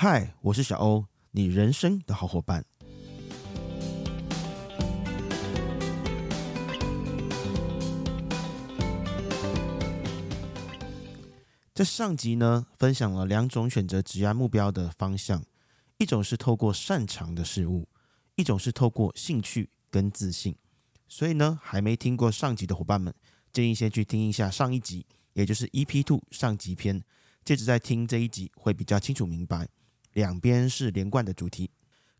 嗨，我是小欧，你人生的好伙伴。在上集呢，分享了两种选择职业目标的方向，一种是透过擅长的事物，一种是透过兴趣跟自信。所以呢，还没听过上集的伙伴们，建议先去听一下上一集，也就是 EP Two 上集篇，接着再听这一集会比较清楚明白。两边是连贯的主题。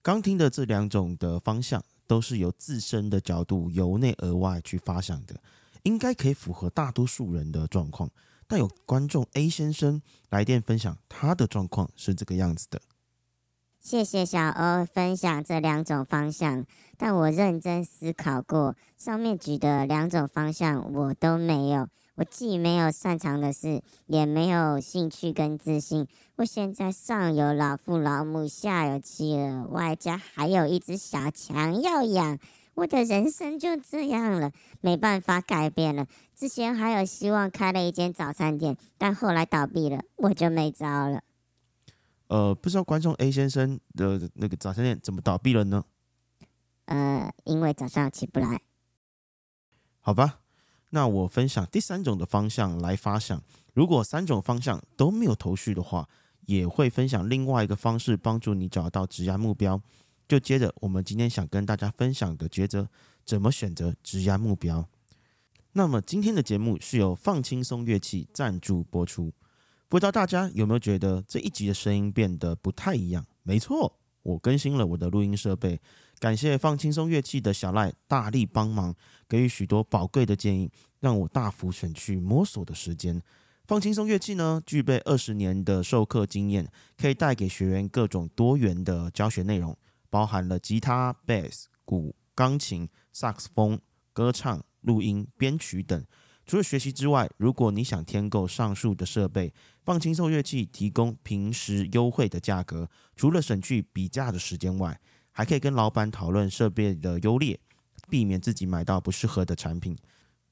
刚听的这两种的方向，都是由自身的角度由内而外去发想的，应该可以符合大多数人的状况。但有观众 A 先生来电分享，他的状况是这个样子的。谢谢小欧分享这两种方向，但我认真思考过，上面举的两种方向我都没有。我既没有擅长的事，也没有兴趣跟自信。我现在上有老父老母，下有妻儿，外加还有一只小强要养。我的人生就这样了，没办法改变了。之前还有希望开了一间早餐店，但后来倒闭了，我就没招了。呃，不知道观众 A 先生的那个早餐店怎么倒闭了呢？呃，因为早上起不来。好吧，那我分享第三种的方向来发想。如果三种方向都没有头绪的话，也会分享另外一个方式帮助你找到职业目标。就接着我们今天想跟大家分享的抉择，怎么选择职业目标。那么今天的节目是由放轻松乐器赞助播出。不知道大家有没有觉得这一集的声音变得不太一样？没错，我更新了我的录音设备。感谢放轻松乐器的小赖大力帮忙，给予许多宝贵的建议，让我大幅省去摸索的时间。放轻松乐器呢，具备二十年的授课经验，可以带给学员各种多元的教学内容，包含了吉他、贝斯、鼓、钢琴、萨克斯风、歌唱、录音、编曲等。除了学习之外，如果你想添购上述的设备，放轻松乐器提供平时优惠的价格。除了省去比价的时间外，还可以跟老板讨论设备的优劣，避免自己买到不适合的产品。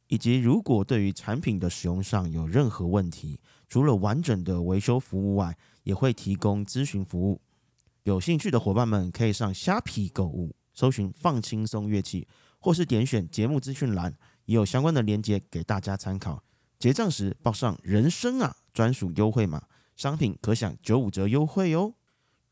以及如果对于产品的使用上有任何问题，除了完整的维修服务外，也会提供咨询服务。有兴趣的伙伴们可以上虾皮购物，搜寻放轻松乐器，或是点选节目资讯栏。也有相关的链接给大家参考。结账时报上“人生啊”专属优惠码，商品可享九五折优惠哦。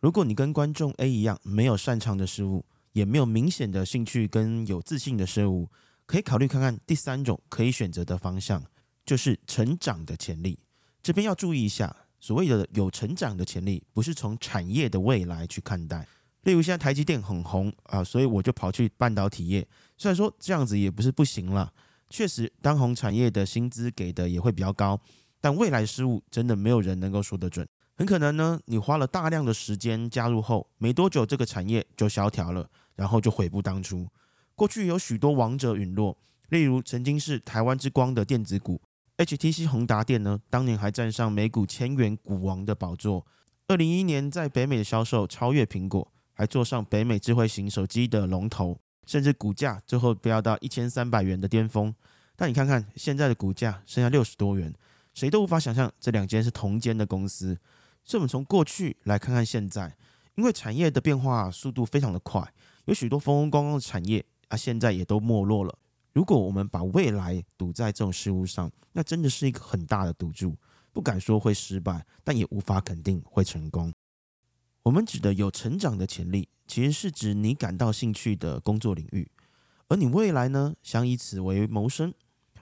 如果你跟观众 A 一样，没有擅长的事物，也没有明显的兴趣跟有自信的事物，可以考虑看看第三种可以选择的方向，就是成长的潜力。这边要注意一下，所谓的有成长的潜力，不是从产业的未来去看待。例如现在台积电很红啊，所以我就跑去半导体业。虽然说这样子也不是不行了。确实，当红产业的薪资给的也会比较高，但未来事物真的没有人能够说得准。很可能呢，你花了大量的时间加入后，没多久这个产业就萧条了，然后就悔不当初。过去有许多王者陨落，例如曾经是台湾之光的电子股 HTC 宏达电呢，当年还站上美股千元股王的宝座。二零一一年在北美的销售超越苹果，还坐上北美智慧型手机的龙头。甚至股价最后飙到一千三百元的巅峰，但你看看现在的股价剩下六十多元，谁都无法想象这两间是同间的公司。所以，我们从过去来看看现在，因为产业的变化速度非常的快，有许多风风光光的产业啊，现在也都没落了。如果我们把未来赌在这种事物上，那真的是一个很大的赌注，不敢说会失败，但也无法肯定会成功。我们指的有成长的潜力，其实是指你感到兴趣的工作领域，而你未来呢，想以此为谋生，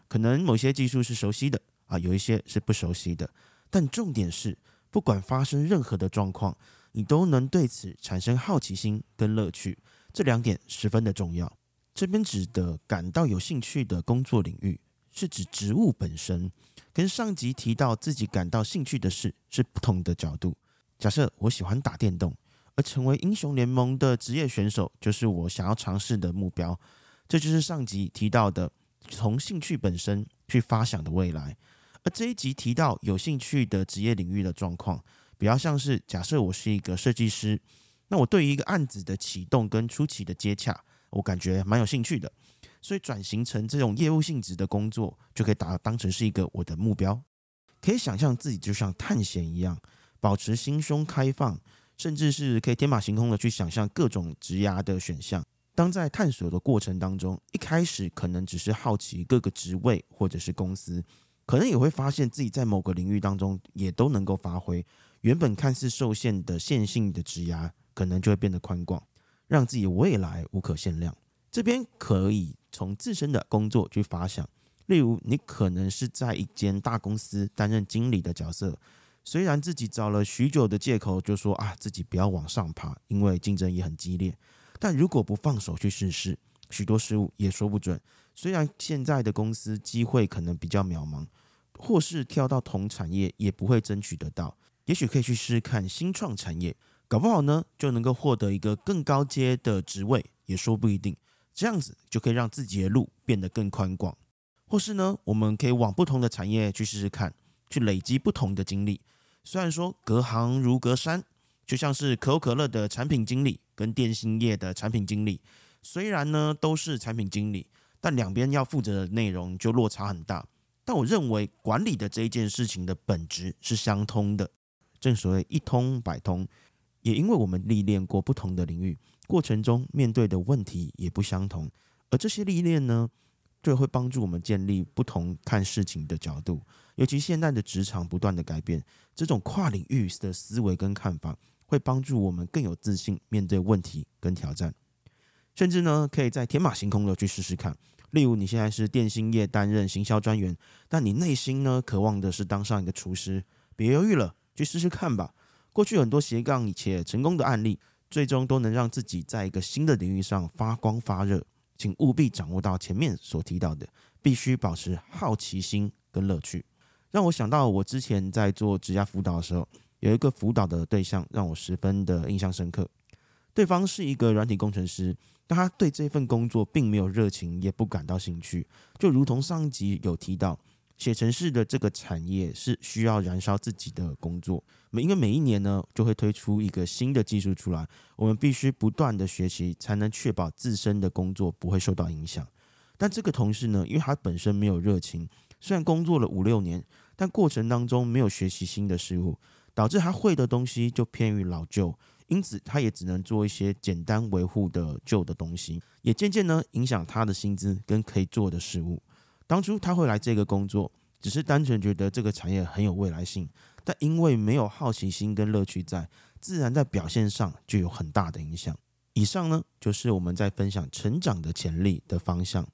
可能某些技术是熟悉的啊，有一些是不熟悉的，但重点是，不管发生任何的状况，你都能对此产生好奇心跟乐趣，这两点十分的重要。这边指的感到有兴趣的工作领域，是指职务本身，跟上集提到自己感到兴趣的事是不同的角度。假设我喜欢打电动，而成为英雄联盟的职业选手就是我想要尝试的目标。这就是上集提到的从兴趣本身去发想的未来。而这一集提到有兴趣的职业领域的状况，比较像是假设我是一个设计师，那我对于一个案子的启动跟初期的接洽，我感觉蛮有兴趣的，所以转型成这种业务性质的工作，就可以打当成是一个我的目标。可以想象自己就像探险一样。保持心胸开放，甚至是可以天马行空的去想象各种职涯的选项。当在探索的过程当中，一开始可能只是好奇各个职位或者是公司，可能也会发现自己在某个领域当中也都能够发挥。原本看似受限的线性的职涯，可能就会变得宽广，让自己未来无可限量。这边可以从自身的工作去发想，例如你可能是在一间大公司担任经理的角色，虽然自己找了许久的借口，就说啊自己不要往上爬，因为竞争也很激烈。但如果不放手去试试，许多事物也说不准。虽然现在的公司机会可能比较渺茫，或是跳到同产业也不会争取得到。也许可以去试试看新创产业，搞不好呢就能够获得一个更高阶的职位，也说不一定。这样子就可以让自己的路变得更宽广。或是呢，我们可以往不同的产业去试试看，去累积不同的经历。虽然说隔行如隔山。就像是可口可乐的产品经理跟电信业的产品经理，虽然呢都是产品经理，但两边要负责的内容就落差很大。但我认为管理的这一件事情的本质是相通的，正所谓一通百通。也因为我们历练过不同的领域，过程中面对的问题也不相同，而这些历练呢，就会帮助我们建立不同看事情的角度。尤其现在的职场不断的改变，这种跨领域的思维跟看法。会帮助我们更有自信面对问题跟挑战，甚至呢，可以在天马行空的去试试看。例如，你现在是电信业担任行销专员，但你内心呢渴望的是当上一个厨师，别犹豫了，去试试看吧。过去很多斜杠且成功的案例，最终都能让自己在一个新的领域上发光发热。请务必掌握到前面所提到的，必须保持好奇心跟乐趣。让我想到我之前在做职业辅导的时候。有一个辅导的对象让我十分的印象深刻，对方是一个软体工程师，但他对这份工作并没有热情，也不感到兴趣。就如同上一集有提到，写程式的这个产业是需要燃烧自己的工作，每因为每一年呢就会推出一个新的技术出来，我们必须不断的学习，才能确保自身的工作不会受到影响。但这个同事呢，因为他本身没有热情，虽然工作了五六年，但过程当中没有学习新的事物。导致他会的东西就偏于老旧，因此他也只能做一些简单维护的旧的东西，也渐渐呢影响他的薪资跟可以做的事物。当初他会来这个工作，只是单纯觉得这个产业很有未来性，但因为没有好奇心跟乐趣在，自然在表现上就有很大的影响。以上呢就是我们在分享成长的潜力的方向，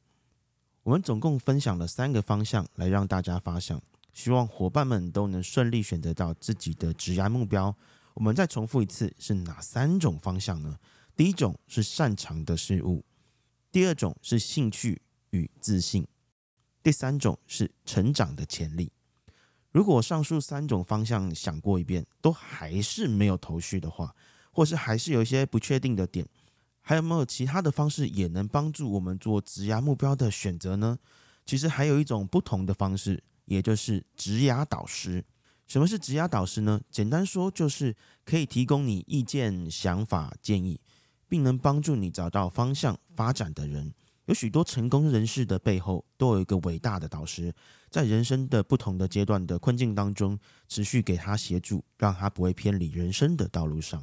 我们总共分享了三个方向来让大家发想。希望伙伴们都能顺利选择到自己的职业目标。我们再重复一次，是哪三种方向呢？第一种是擅长的事物，第二种是兴趣与自信，第三种是成长的潜力。如果上述三种方向想过一遍，都还是没有头绪的话，或是还是有一些不确定的点，还有没有其他的方式也能帮助我们做职涯目标的选择呢？其实还有一种不同的方式。也就是职涯导师。什么是职涯导师呢？简单说，就是可以提供你意见、想法、建议，并能帮助你找到方向发展的人。有许多成功人士的背后，都有一个伟大的导师，在人生的不同的阶段的困境当中，持续给他协助，让他不会偏离人生的道路上。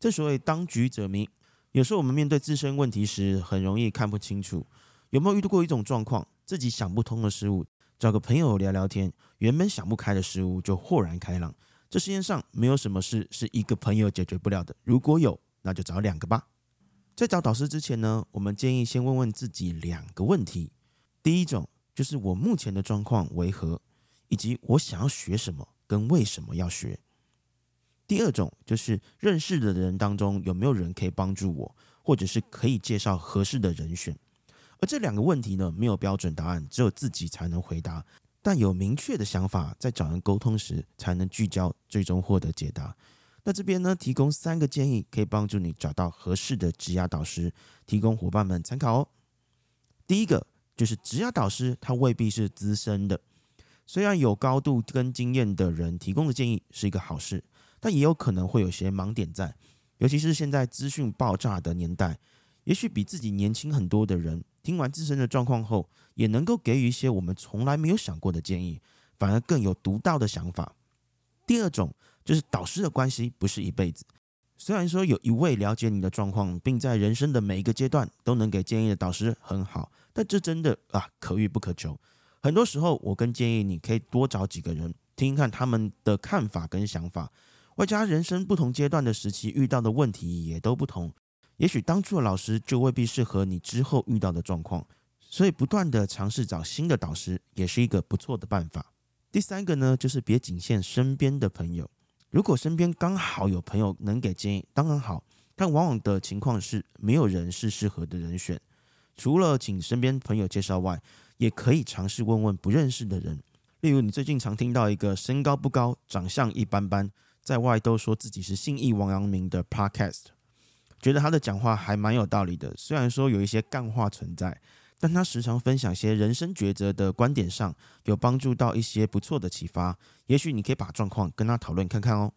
正所谓当局者迷，有时候我们面对自身问题时，很容易看不清楚。有没有遇到过一种状况，自己想不通的事物？找个朋友聊聊天，原本想不开的事物就豁然开朗。这世界上没有什么事是一个朋友解决不了的，如果有，那就找两个吧。在找导师之前呢，我们建议先问问自己两个问题：第一种就是我目前的状况为何，以及我想要学什么跟为什么要学；第二种就是认识的人当中有没有人可以帮助我，或者是可以介绍合适的人选。而这两个问题呢，没有标准答案，只有自己才能回答。但有明确的想法，在找人沟通时才能聚焦，最终获得解答。那这边呢，提供三个建议，可以帮助你找到合适的职涯导师，提供伙伴们参考哦。第一个就是职涯导师，他未必是资深的，虽然有高度跟经验的人提供的建议是一个好事，但也有可能会有些盲点在，尤其是现在资讯爆炸的年代。也许比自己年轻很多的人，听完自身的状况后，也能够给予一些我们从来没有想过的建议，反而更有独到的想法。第二种就是导师的关系不是一辈子，虽然说有一位了解你的状况，并在人生的每一个阶段都能给建议的导师很好，但这真的啊可遇不可求。很多时候，我更建议你可以多找几个人听听看他们的看法跟想法，外加人生不同阶段的时期遇到的问题也都不同，也许当初的老师就未必适合你之后遇到的状况，所以不断的尝试找新的导师也是一个不错的办法。第三个呢，就是别仅限身边的朋友，如果身边刚好有朋友能给建议，当然好，但往往的情况是没有人是适合的人选，除了请身边朋友介绍外。也可以尝试问问不认识的人，例如你最近常听到一个身高不高、长相一般般，在外都说自己是信义王阳明的 Podcast，觉得他的讲话还蛮有道理的。虽然说有一些干话存在，但他时常分享一些人生抉择的观点上，有帮助到一些不错的启发。也许你可以把状况跟他讨论看看哦。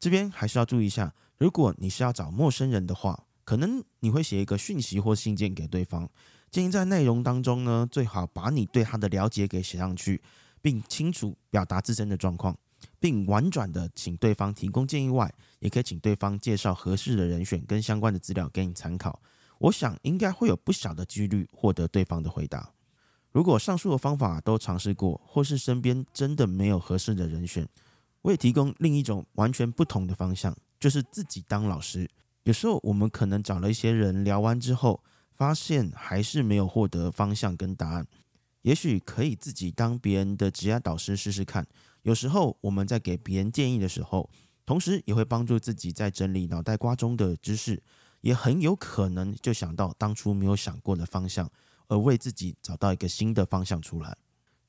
这边还是要注意一下，如果你是要找陌生人的话，可能你会写一个讯息或信件给对方。建议在内容当中呢，最好把你对他的了解给写上去，并清楚表达自身的状况，并婉转的请对方提供建议外，也可以请对方介绍合适的人选跟相关的资料给你参考。我想应该会有不小的几率获得对方的回答。如果上述的方法都尝试过，或是身边真的没有合适的人选，我也提供另一种完全不同的方向，就是自己当老师。有时候我们可能找了一些人聊完之后，发现还是没有获得方向跟答案，也许可以自己当别人的职业导师试试看。有时候我们在给别人建议的时候，同时也会帮助自己在整理脑袋瓜中的知识，也很有可能就想到当初没有想过的方向，而为自己找到一个新的方向出来。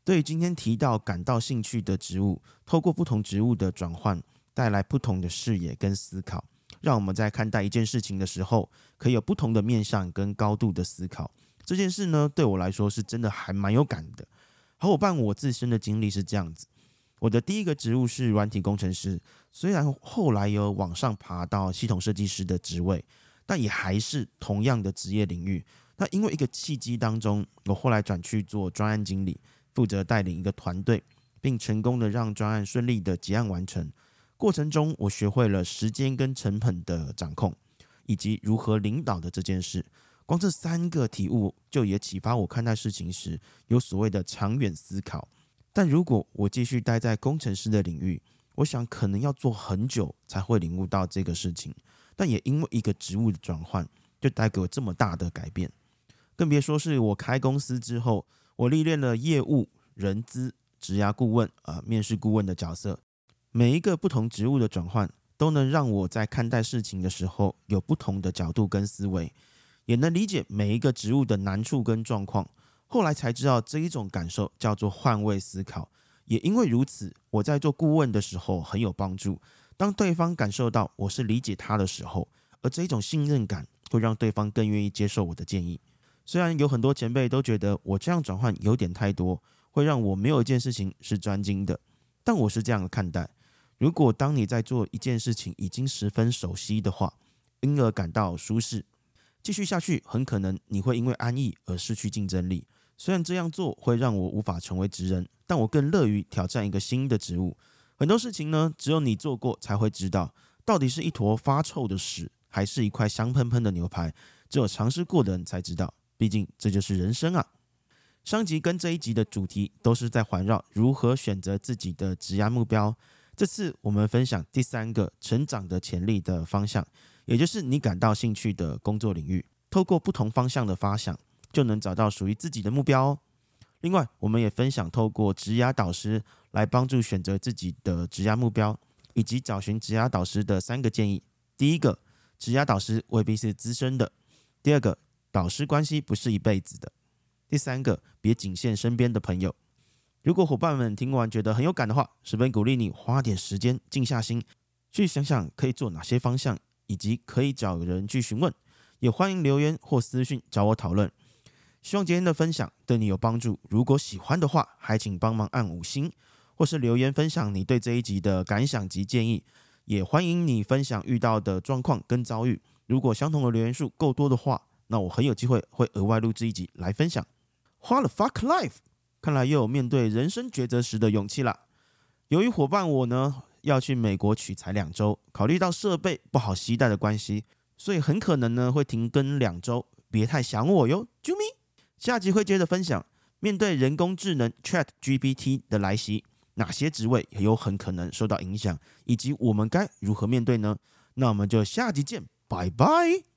对于今天提到感到兴趣的植物，透过不同植物的转换，带来不同的视野跟思考。让我们在看待一件事情的时候，可以有不同的面向跟高度的思考。这件事呢，对我来说是真的还蛮有感的。好伙伴，我自身的经历是这样子：我的第一个职务是软体工程师，虽然后来有往上爬到系统设计师的职位，但也还是同样的职业领域。那因为一个契机当中，我后来转去做专案经理，负责带领一个团队，并成功的让专案顺利的结案完成。过程中，我学会了时间跟成本的掌控，以及如何领导的这件事。光这三个体悟，就也启发我看待事情时有所谓的长远思考。但如果我继续待在工程师的领域，我想可能要做很久才会领悟到这个事情。但也因为一个职务的转换，就带给我这么大的改变。更别说是我开公司之后，我历练了业务、人资、职涯顾问啊、呃、面试顾问的角色。每一个不同职务的转换，都能让我在看待事情的时候有不同的角度跟思维，也能理解每一个职务的难处跟状况。后来才知道这一种感受叫做换位思考。也因为如此，我在做顾问的时候很有帮助。当对方感受到我是理解他的时候，而这一种信任感会让对方更愿意接受我的建议。虽然有很多前辈都觉得我这样转换有点太多，会让我没有一件事情是专精的，但我是这样看待。如果当你在做一件事情已经十分熟悉的话，因而感到舒适，继续下去很可能你会因为安逸而失去竞争力。虽然这样做会让我无法成为职人，但我更乐于挑战一个新的职务。很多事情呢，只有你做过才会知道，到底是一坨发臭的屎，还是一块香喷喷的牛排。只有尝试过的人才知道，毕竟这就是人生啊。上集跟这一集的主题都是在环绕如何选择自己的职业目标。这次我们分享第三个成长的潜力的方向，也就是你感到兴趣的工作领域。透过不同方向的发想，就能找到属于自己的目标哦。另外，我们也分享透过职涯导师来帮助选择自己的职涯目标，以及找寻职涯导师的三个建议。第一个，职涯导师未必是资深的；第二个，导师关系不是一辈子的；第三个，别仅限身边的朋友。如果伙伴们听完觉得很有感的话，十分鼓励你花点时间静下心去想想可以做哪些方向，以及可以找人去询问。也欢迎留言或私讯找我讨论。希望今天的分享对你有帮助。如果喜欢的话，还请帮忙按五星，或是留言分享你对这一集的感想及建议。也欢迎你分享遇到的状况跟遭遇。如果相同的留言数够多的话，那我很有机会会额外录制一集来分享。花了 fuck life。看来又有面对人生抉择时的勇气了。由于伙伴我呢要去美国取材两周，考虑到设备不好携带的关系，所以很可能呢会停更两周，别太想我哟，啾咪！下集会接着分享，面对人工智能 ChatGPT 的来袭，哪些职位有很可能受到影响，以及我们该如何面对呢？那我们就下集见，拜拜。